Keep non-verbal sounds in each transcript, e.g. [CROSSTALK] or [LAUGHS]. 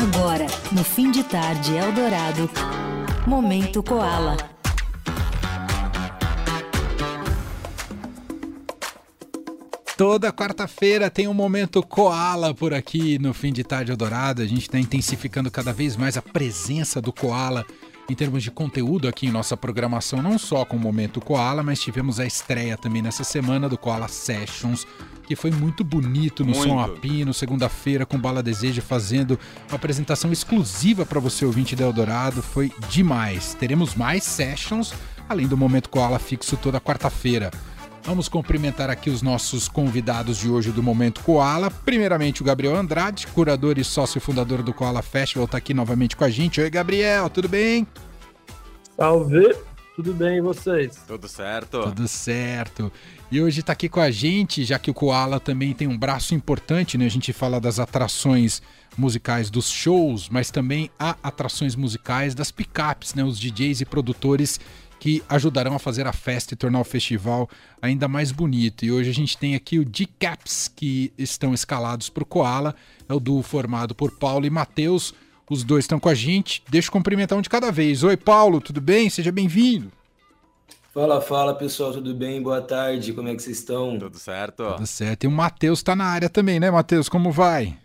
Agora, no fim de tarde Eldorado, Momento Koala. Toda quarta-feira tem um momento koala por aqui no fim de tarde Eldorado. A gente está intensificando cada vez mais a presença do koala em termos de conteúdo aqui em nossa programação, não só com o momento koala, mas tivemos a estreia também nessa semana do Koala Sessions, que foi muito bonito no Muito. Som Apino, segunda-feira com Bala Desejo fazendo uma apresentação exclusiva para você ouvinte da Eldorado. Foi demais. Teremos mais sessions, além do momento koala fixo toda quarta-feira. Vamos cumprimentar aqui os nossos convidados de hoje do Momento Koala. Primeiramente, o Gabriel Andrade, curador e sócio fundador do Koala Festival, está aqui novamente com a gente. Oi, Gabriel, tudo bem? Salve, tudo bem e vocês? Tudo certo? Tudo certo. E hoje está aqui com a gente, já que o Koala também tem um braço importante, né? A gente fala das atrações musicais dos shows, mas também há atrações musicais das picapes, né? Os DJs e produtores que ajudarão a fazer a festa e tornar o festival ainda mais bonito. E hoje a gente tem aqui o D-Caps, que estão escalados para o Koala. É o duo formado por Paulo e Matheus. Os dois estão com a gente. Deixa eu cumprimentar um de cada vez. Oi, Paulo, tudo bem? Seja bem-vindo. Fala, fala pessoal, tudo bem? Boa tarde, como é que vocês estão? Tudo certo? Tudo certo. E o Matheus tá na área também, né, Matheus? Como vai?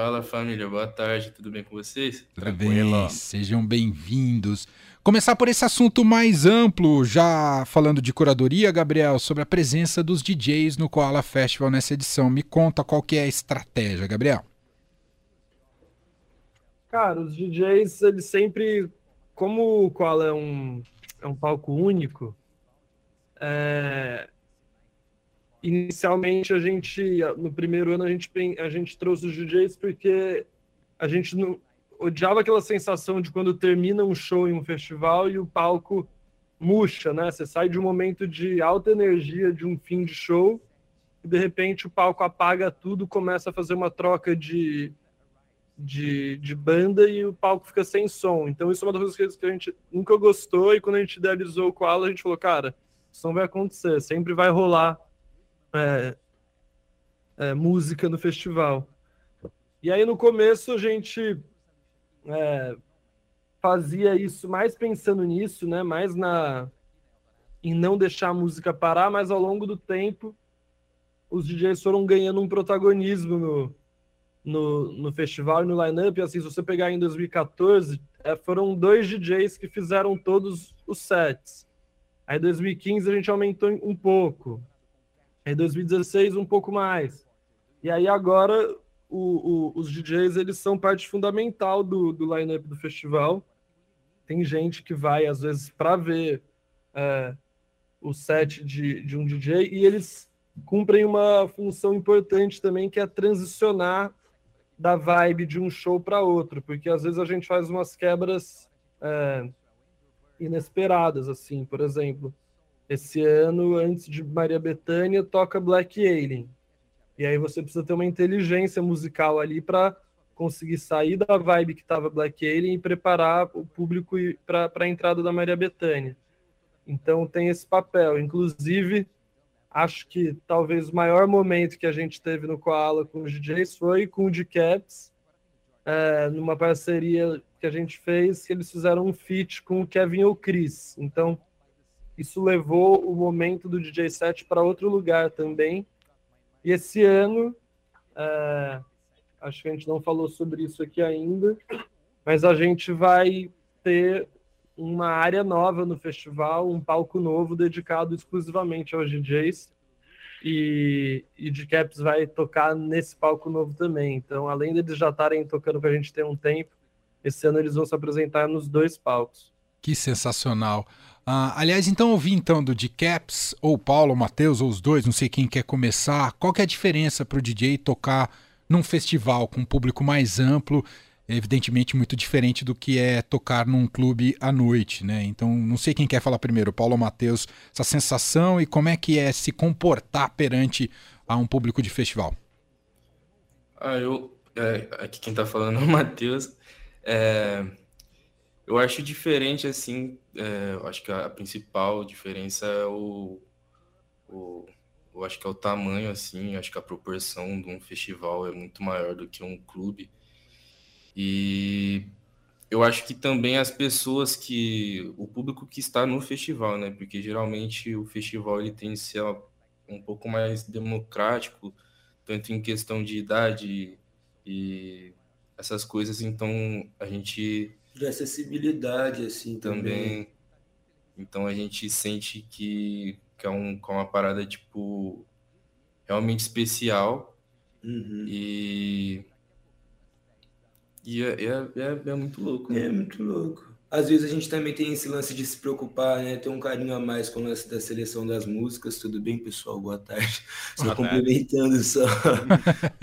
Fala família, boa tarde, tudo bem com vocês? Tudo Tranquilo. bem, sejam bem-vindos. Começar por esse assunto mais amplo, já falando de curadoria, Gabriel, sobre a presença dos DJs no Koala Festival nessa edição. Me conta qual que é a estratégia, Gabriel. Cara, os DJs, eles sempre, como o Koala é um, é um palco único, é, inicialmente a gente, no primeiro ano, a gente, a gente trouxe os DJs porque a gente não, odiava aquela sensação de quando termina um show em um festival e o palco murcha, né? Você sai de um momento de alta energia, de um fim de show, e de repente o palco apaga tudo, começa a fazer uma troca de, de, de banda e o palco fica sem som. Então isso é uma das coisas que a gente nunca gostou e quando a gente idealizou o Koala, a gente falou, cara, isso não vai acontecer, sempre vai rolar é, é, música no festival. E aí no começo a gente é, fazia isso mais pensando nisso, né? Mais na em não deixar a música parar, mas ao longo do tempo os DJs foram ganhando um protagonismo no, no, no festival e no line-up. Assim, se você pegar em 2014, é, foram dois DJs que fizeram todos os sets. Aí em 2015 a gente aumentou um pouco. Aí em 2016 um pouco mais. E aí agora o- o- os DJs eles são parte fundamental do, do line-up do festival. Tem gente que vai, às vezes, para ver é, o set de, de um DJ e eles cumprem uma função importante também, que é transicionar da vibe de um show para outro, porque às vezes a gente faz umas quebras é, inesperadas, assim, por exemplo. Esse ano, antes de Maria Bethânia, toca Black Alien. E aí você precisa ter uma inteligência musical ali para conseguir sair da vibe que estava Black Alien e preparar o público para a entrada da Maria Bethânia. Então tem esse papel. Inclusive, acho que talvez o maior momento que a gente teve no Koala com os DJs foi com o D-Caps, é, numa parceria que a gente fez, que eles fizeram um feat com o Kevin O'Chris. Então, isso levou o momento do DJ set para outro lugar também. E esse ano, é, acho que a gente não falou sobre isso aqui ainda, mas a gente vai ter uma área nova no festival, um palco novo dedicado exclusivamente aos DJs. E, e de Caps vai tocar nesse palco novo também. Então, além deles já estarem tocando com a gente tem um tempo, esse ano eles vão se apresentar nos dois palcos. Que sensacional. Ah, aliás, então ouvi então do D-Caps, ou Paulo, ou Matheus, ou os dois, não sei quem quer começar. Qual que é a diferença para o DJ tocar num festival com um público mais amplo, evidentemente muito diferente do que é tocar num clube à noite, né? Então, não sei quem quer falar primeiro, Paulo ou Matheus, essa sensação e como é que é se comportar perante a um público de festival. Ah, eu. É, aqui quem tá falando é o [LAUGHS] Matheus. É, eu acho diferente, assim. é, eu acho que a, principal diferença é o, o. Eu acho que é o tamanho, assim. Acho que a proporção de um festival é muito maior do que um clube. eu acho que também as pessoas que. o público que está no festival, né? Porque geralmente o festival ele tem que ser um pouco mais democrático, tanto em questão de idade e essas coisas, então a gente. De acessibilidade, assim, também. também então a gente sente que, que, é, um, que é uma parada, tipo, realmente especial. Uhum. E e é, é, é, é muito louco. Né? É muito louco. Às vezes a gente também tem esse lance de se preocupar, né? Ter um carinho a mais com o lance da seleção das músicas. Tudo bem, pessoal? Boa tarde. [LAUGHS] Só complementando só. [LAUGHS]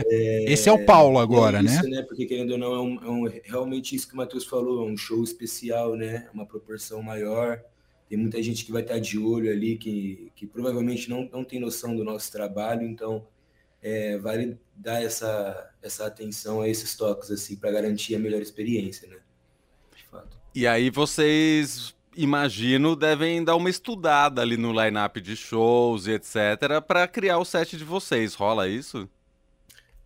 É, esse é o Paulo agora, é isso, né? né? Porque querendo ou não, é, um, é um, realmente isso que o Matheus falou, é um show especial, né? Uma proporção maior. Tem muita gente que vai estar de olho ali, que, que provavelmente não, não tem noção do nosso trabalho, então é, vale dar essa, essa atenção a esses toques, assim, para garantir a melhor experiência, né? E aí vocês, imagino, devem dar uma estudada ali no line-up de shows e etc. para criar o set de vocês. Rola isso?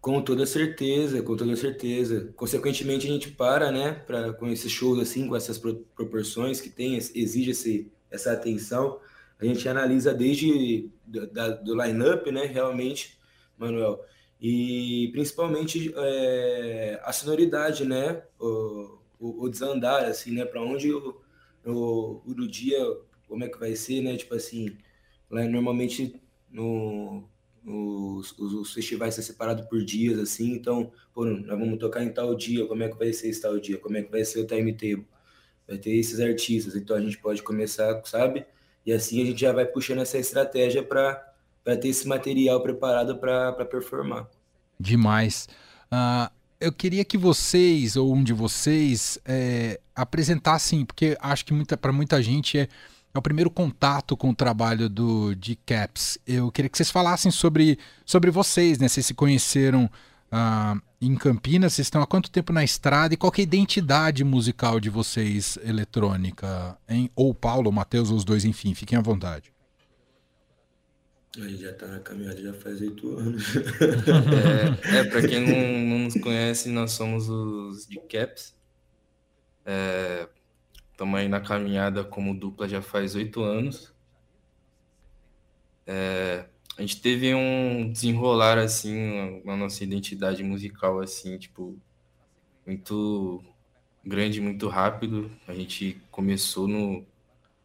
Com toda certeza, com toda certeza. Consequentemente, a gente para, né, pra, com esses shows assim, com essas proporções que tem, exige esse, essa atenção. A gente analisa desde da, do line-up, né, realmente, Manuel. E principalmente é, a sonoridade, né? O, o, o, desandar, assim, né? Para onde o, o, o dia, como é que vai ser, né? Tipo assim, lá normalmente no, os, os, os, festivais são separados por dias, assim, então, pô, nós vamos tocar em tal dia, como é que vai ser esse tal dia, como é que vai ser o timetable, vai ter esses artistas, então a gente pode começar, sabe? E assim a gente já vai puxando essa estratégia para ter esse material preparado para performar. Demais. Uh, eu queria que vocês, ou um de vocês, é, apresentassem, porque acho que muita, para muita gente é, é o primeiro contato com o trabalho do de Caps. Eu queria que vocês falassem sobre, sobre vocês, né? Vocês se conheceram uh, em Campinas, vocês estão há quanto tempo na estrada e qual é a identidade musical de vocês eletrônica? Hein? Ou Paulo, ou Matheus, ou os dois, enfim, fiquem à vontade. A gente já tá na caminhada já faz oito anos. É, é para quem não, [LAUGHS] não, nos conhece, nós somos os de Caps. Estamos é, aí na caminhada como dupla já faz oito anos. É, a gente teve um desenrolar assim na nossa identidade musical assim, tipo, muito grande, muito rápido. A gente começou no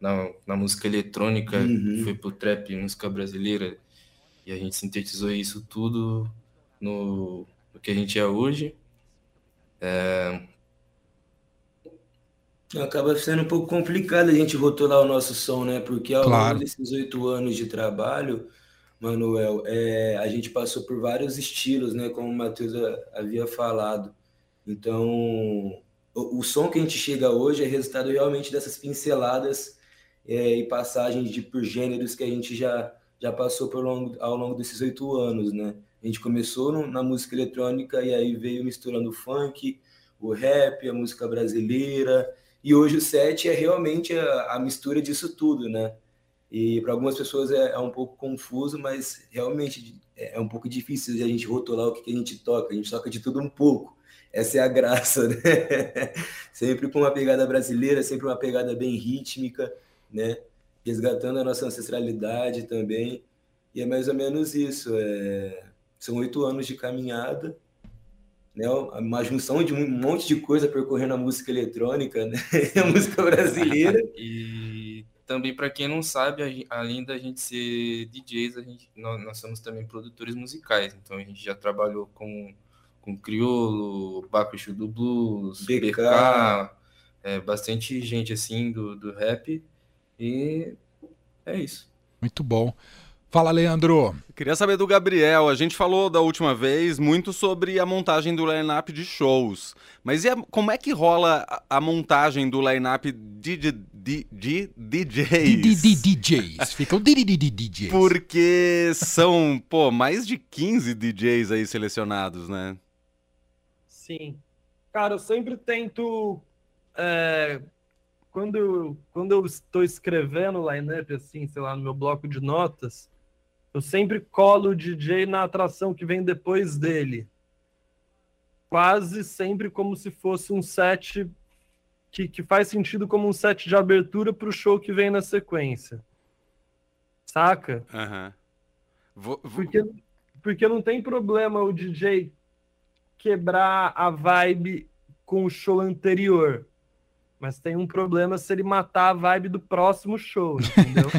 na, na música eletrônica, uhum. foi pro trap, música brasileira, e a gente sintetizou isso tudo no, no que a gente é hoje. É... Acaba sendo um pouco complicado a gente rotular o nosso som, né? Porque ao claro. longo desses oito anos de trabalho, Manuel, é, a gente passou por vários estilos, né? Como o Matheus havia falado. Então, o, o, som que a gente chega hoje é resultado realmente dessas pinceladas é, e passagens de por gêneros que a gente já, já passou por longo, ao longo desses oito anos, né? A gente começou no, na música eletrônica e aí veio misturando o funk, o rap, a música brasileira, e hoje o set é realmente a, a mistura disso tudo, né? E para algumas pessoas é, é, um pouco confuso, mas realmente é, é um pouco difícil de a gente rotular o que, que a gente toca. A gente toca de tudo um pouco. Essa é a graça, [LAUGHS] né? sempre com uma pegada brasileira, sempre uma pegada bem rítmica né? Resgatando a nossa ancestralidade também. E é mais ou menos isso. É... São oito anos de caminhada, né? Uma junção de um monte de coisa percorrendo a música eletrônica, né? [LAUGHS] a música brasileira. [LAUGHS] e também para quem não sabe, além da gente ser DJs, a gente, nós, nós, somos também produtores musicais. Então a gente já trabalhou com com Criolo, Bacuxu do Blues, BK, BK é, bastante gente assim do, do rap. E é isso. Muito bom. Fala, Leandro. queria saber do Gabriel. A gente falou da última vez muito sobre a montagem do line-up de shows. Mas a, como é que rola a, a montagem do line-up de, de, de, de DJs? De, de, DJs. Ficam de, de, de DJs. Porque são, pô, mais de 15 DJs aí selecionados, né? Sim. Cara, eu sempre tento é, quando eu, quando eu estou escrevendo o line-up, assim, sei lá, no meu bloco de notas, eu sempre colo o DJ na atração que vem depois dele. Quase sempre como se fosse um set que, que faz sentido como um set de abertura para o show que vem na sequência. Saca? Uhum. Vou, vou... Porque, porque não tem problema o DJ quebrar a vibe com o show anterior. Mas tem um problema se ele matar a vibe do próximo show, entendeu?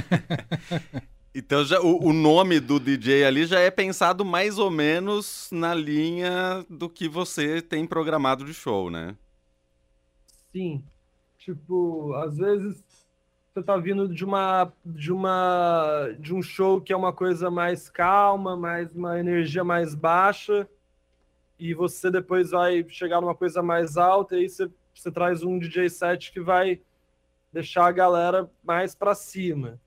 [LAUGHS] então já, o, o, nome do DJ ali já é pensado mais ou menos na linha do que você tem programado de show, né? Sim. Tipo, às vezes você tá vindo de uma de uma de um show que é uma coisa mais calma, mais uma energia mais baixa, e você depois vai chegar numa coisa mais alta e aí você você traz um DJ set que vai deixar a galera mais para cima.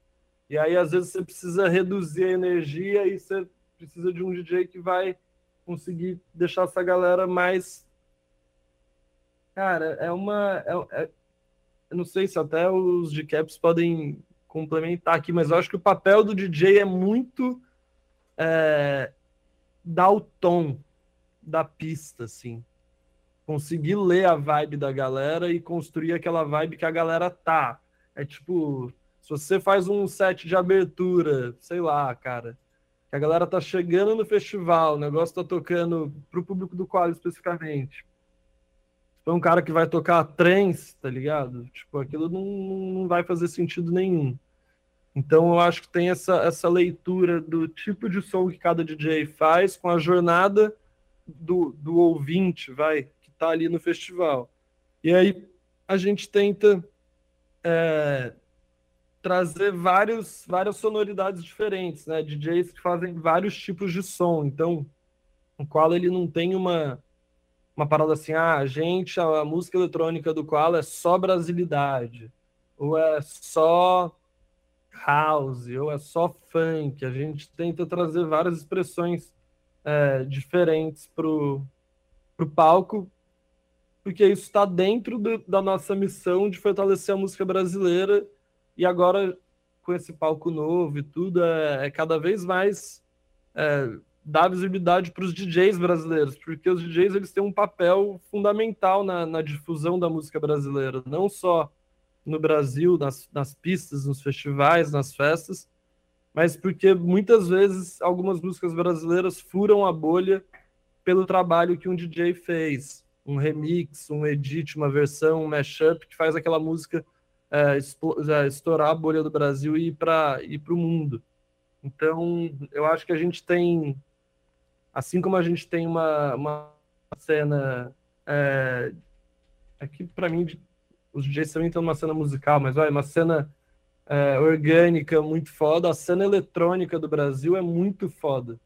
E aí, às vezes, você precisa reduzir a energia e você precisa de um DJ que vai conseguir deixar essa galera mais. Cara, é uma. É, é... Eu não sei se até os caps podem complementar aqui, mas eu acho que o papel do DJ é muito é, dar o tom da pista, assim conseguir ler a vibe da galera e construir aquela vibe que a galera tá. É tipo, se você faz um set de abertura, sei lá, cara, que a galera tá chegando no festival, o negócio tá tocando pro público do qual especificamente. Se for um cara que vai tocar trance, tá ligado? Tipo, aquilo não, não vai fazer sentido nenhum. Então eu acho que tem essa, essa leitura do tipo de som que cada DJ faz com a jornada do, do ouvinte, vai, tá ali no festival. E aí a gente tenta é, trazer vários, várias sonoridades diferentes, né? DJs que fazem vários tipos de som. Então, o qual ele não tem uma, uma parada assim, ah, a gente, a, música eletrônica do qual é só brasilidade, ou é só house, ou é só funk. A gente tenta trazer várias expressões é, diferentes pro, pro palco porque isso está dentro do, da nossa missão de fortalecer a música brasileira. E agora com esse palco novo e tudo é, é cada vez mais é, dar visibilidade para os DJs brasileiros, porque os DJs eles têm um papel fundamental na, na difusão da música brasileira, não só no Brasil, nas, nas pistas, nos festivais, nas festas, mas porque muitas vezes algumas músicas brasileiras furam a bolha pelo trabalho que um DJ fez um remix, um edit, uma versão, um mashup que faz aquela música é, é estourar a bolha do Brasil e ir para o mundo. Então, eu acho que a gente tem, assim como a gente tem uma, uma cena, é, aqui para mim, os DJs também estão numa cena musical, mas olha, uma cena é, orgânica muito foda, a cena eletrônica do Brasil é muito foda.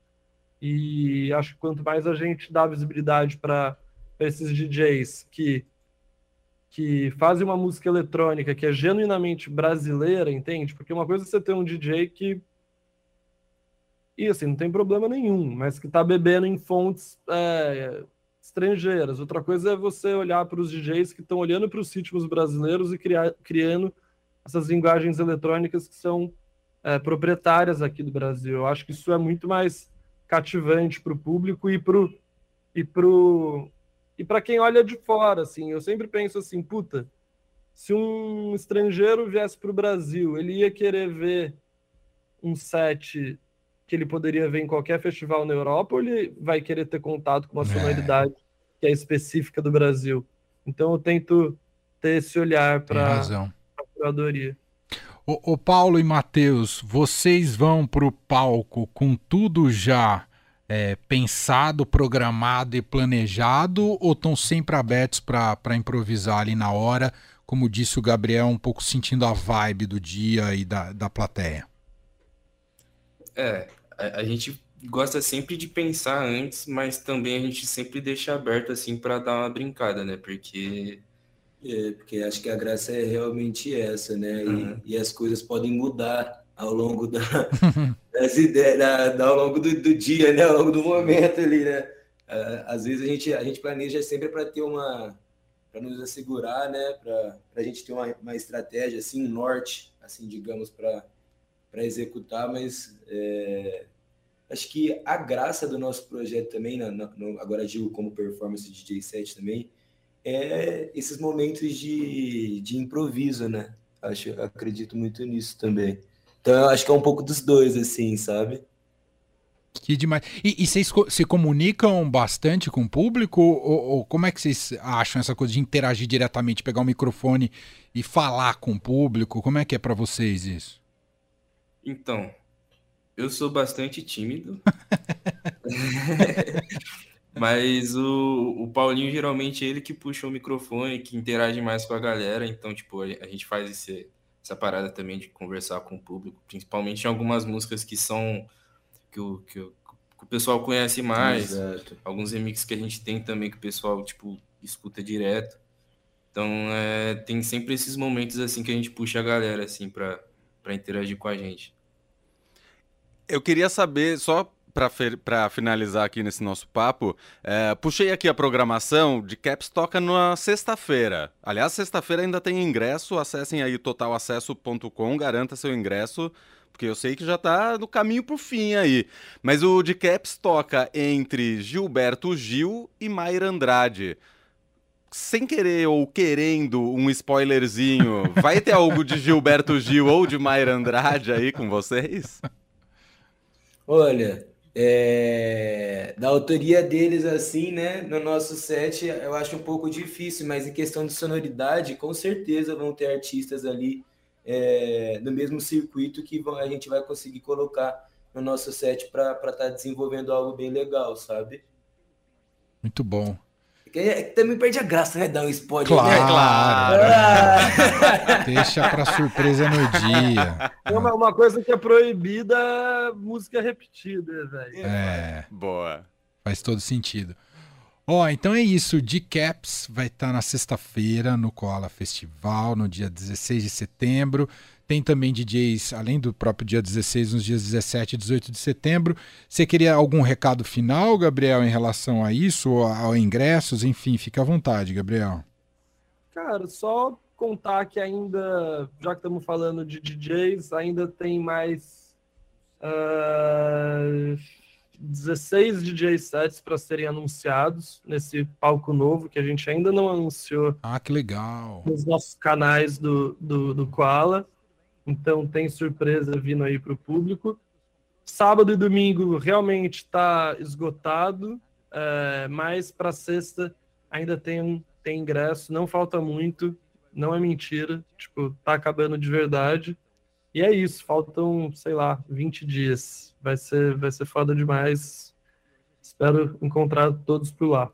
E acho que quanto mais a gente dá visibilidade para esses DJs que que fazem uma música eletrônica que é genuinamente brasileira, entende? Porque uma coisa é você ter um DJ que e assim, não tem problema nenhum, mas que tá bebendo em fontes é, estrangeiras. Outra coisa é você olhar para os DJs que estão olhando para os ritmos brasileiros e criar, criando essas linguagens eletrônicas que são é, proprietárias aqui do Brasil. Eu acho que isso é muito mais cativante para o público e para e pro, e para quem olha de fora, assim, eu sempre penso assim, puta, se um estrangeiro viesse para o Brasil, ele ia querer ver um set que ele poderia ver em qualquer festival na Europa, ou ele vai querer ter contato com uma é. sonoridade é. que é específica do Brasil? Então eu tento ter esse olhar para a curadoria. O, o Paulo e Matheus, vocês vão para o palco com tudo já é, pensado, programado e planejado ou estão sempre abertos para improvisar ali na hora, como disse o Gabriel, um pouco sentindo a vibe do dia e da, da plateia? É, a, a gente gosta sempre de pensar antes, mas também a gente sempre deixa aberto assim para dar uma brincada, né? Porque é, porque acho que a graça é realmente essa, né? Uhum. E, e, as coisas podem mudar ao longo da, [LAUGHS] das ideias, da, da, ao longo do, do, dia, né? Ao longo do momento ali, né? Uh, às vezes a gente, a gente planeja sempre para ter uma, para nos assegurar, né? Para a gente ter uma, uma estratégia, assim, um norte, assim, digamos, para executar, mas é, acho que a graça do nosso projeto também, na, na, agora digo como performance DJ set também, é esses momentos de, de improviso, né? Acho, acredito muito nisso também. Então eu acho que é um pouco dos dois, assim, sabe? Que demais. E, e vocês se comunicam bastante com o público? Ou, ou, como é que vocês acham essa coisa de interagir diretamente, pegar o microfone e falar com o público? Como é que é para vocês isso? Então, eu sou bastante tímido. [LAUGHS] [LAUGHS] Mas o, o Paulinho geralmente é ele que puxa o microfone, que interage mais com a galera. Então, tipo, a, a gente faz esse, essa parada também de conversar com o público, principalmente em algumas músicas que são que o, que o, que o pessoal conhece mais, Exato. alguns remixes que a gente tem também que o pessoal tipo escuta direto. Então, é, tem sempre esses momentos assim que a gente puxa a galera assim para para interagir com a gente. Eu queria saber, só para finalizar aqui nesse nosso papo, é, puxei aqui a programação de Caps toca na sexta-feira. Aliás, sexta-feira ainda tem ingresso, acessem aí totalacesso.com, garanta seu ingresso, porque eu sei que já está no caminho pro fim aí. Mas o de Caps toca entre Gilberto Gil e Mayra Andrade. Sem querer ou querendo um spoilerzinho, vai ter algo de Gilberto Gil ou de Mayra Andrade aí com vocês? Olha, é, da autoria deles, assim, né? No nosso set, eu acho um pouco difícil, mas em questão de sonoridade, com certeza vão ter artistas ali é, no mesmo circuito que vão, a gente vai conseguir colocar no nosso set para estar tá desenvolvendo algo bem legal, sabe? Muito bom. É, também perde a graça, né? Dar um spoiler. Claro. Né? claro. Ah. Deixa para surpresa no dia. Uma, uma coisa que é proibida, música repetida, velho. É. Boa. Faz todo sentido. Ó, oh, então é isso. De Caps vai estar tá na sexta-feira no Koala Festival, no dia 16 de setembro. Tem também DJs, além do próprio dia 16, nos dias 17 e 18 de setembro. Você queria algum recado final, Gabriel, em relação a isso, ou a, ingressos? Enfim, fica à vontade, Gabriel. Cara, só contar que ainda, já que estamos falando de DJs, ainda tem mais uh, 16 DJ sets para serem anunciados nesse palco novo que a gente ainda não anunciou. Ah, que legal! Nos nossos canais do, do, do Koala. Então tem surpresa vindo aí para o público. Sábado e domingo realmente está esgotado, é, mas para sexta ainda tem, tem ingresso, não falta muito, não é mentira, tipo, tá acabando de verdade. E é isso, faltam, sei lá, 20 dias. Vai ser, vai ser foda demais. Espero encontrar todos por lá.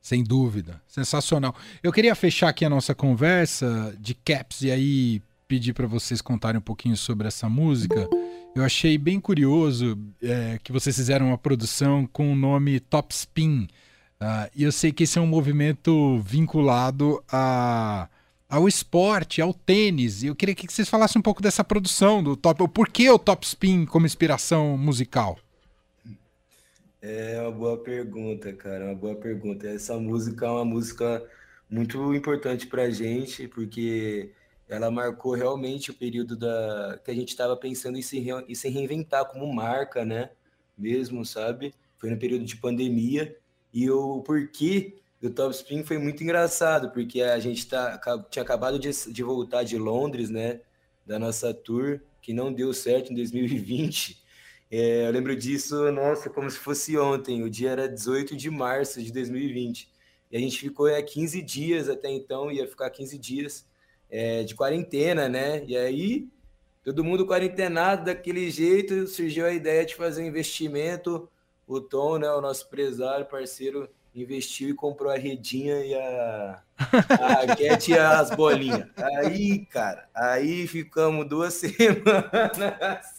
Sem dúvida, sensacional. Eu queria fechar aqui a nossa conversa de caps e aí pedir para vocês contarem um pouquinho sobre essa música. Eu achei bem curioso é, que vocês fizeram uma produção com o nome Top Spin. Uh, e eu sei que esse é um movimento vinculado a, ao esporte, ao tênis. E eu queria que vocês falassem um pouco dessa produção do Top. Por que o Top Spin como inspiração musical? É uma boa pergunta, cara. Uma boa pergunta. Essa música é uma música muito importante pra gente, porque ela marcou realmente o período da que a gente estava pensando em se, re... em se reinventar como marca, né? Mesmo, sabe? Foi no período de pandemia e o porquê do Top Spin foi muito engraçado, porque a gente tá, tinha acabado de, de voltar de Londres, né? Da nossa tour, que não deu certo em 2020. É, eu lembro disso, nossa, como se fosse ontem. O dia era 18 de março de 2020. E a gente ficou é, 15 dias até então, ia ficar 15 dias é, de quarentena, né? E aí, todo mundo quarentenado daquele jeito, surgiu a ideia de fazer um investimento. O Tom, né, o nosso empresário, parceiro, investiu e comprou a redinha e a, a raquete e as bolinhas. Aí, cara, aí ficamos duas [LAUGHS] semanas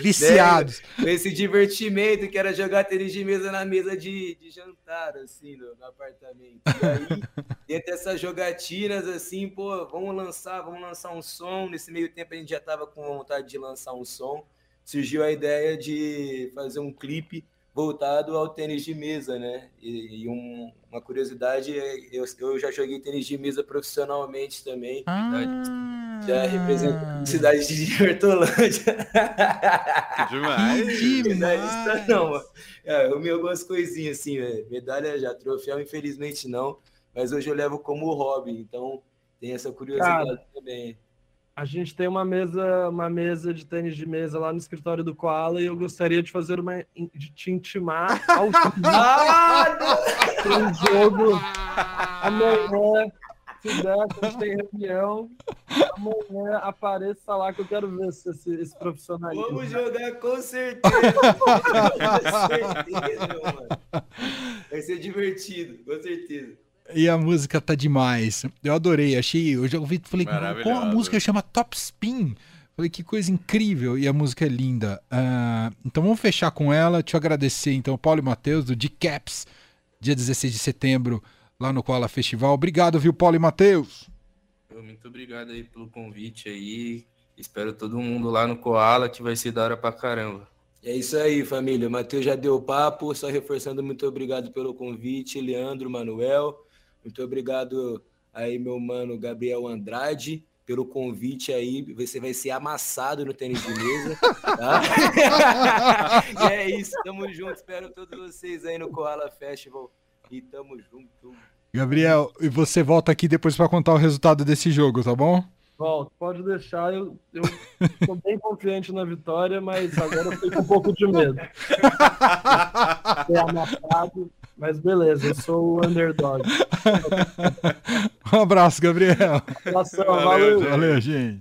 viciados. Né, esse divertimento que era jogar tênis de mesa na mesa de, de jantar, assim, no, no apartamento. E aí, dentro dessas jogatinas, assim, pô, vamos lançar, vamos lançar um som. Nesse meio tempo a gente já tava com vontade de lançar um som. Surgiu a ideia de fazer um clipe voltado ao tênis de mesa, né? E, e um, uma curiosidade, é, eu, eu já joguei tênis de mesa profissionalmente também. Ah. Já represento a cidade de Hortolândia. Demais! demais. Não, é, eu me algumas coisinhas assim, medalha já, troféu, infelizmente não. mas hoje eu levo como hobby, então tem essa curiosidade Cara, também. A gente tem uma mesa, uma mesa de tênis de mesa lá no escritório do Koala e eu gostaria de fazer uma de te intimar ao [LAUGHS] um jogo amanhã. Se der, a gente tem reunião. Amanhã apareça lá que eu quero ver se esse, esse profissionalismo. Vamos jogar com certeza. [LAUGHS] com certeza, mano. Vai ser divertido, com certeza. E a música tá demais. Eu adorei, achei. Eu já ouvi, falei, como a música chama Top Spin? Falei, que coisa incrível. E a música é linda. Uh, então vamos fechar com ela. Te agradecer, então, Paulo e Matheus, do D-Caps, dia 16 de setembro, lá no Koala Festival. Obrigado, viu, Paulo e Matheus? Muito obrigado aí pelo convite aí. Espero todo mundo lá no Koala, que vai ser da hora pra caramba. É isso aí, família. O Matheus já deu papo, só reforçando, muito obrigado pelo convite, Leandro, Manuel. Muito obrigado aí, meu mano Gabriel Andrade, pelo convite aí. Você vai ser amassado no tênis de mesa. Tá? [LAUGHS] e é isso, tamo junto. Espero todos vocês aí no Koala Festival. E tamo junto. Gabriel, e você volta aqui depois para contar o resultado desse jogo, tá bom? Volto, pode deixar. Eu, eu tô bem confiante na vitória, mas agora eu fico com um pouco de medo. [LAUGHS] Ser amassado. Mas beleza, eu sou o underdog. [LAUGHS] um abraço, Gabriel. Um abraço, valeu. Valeu, gente.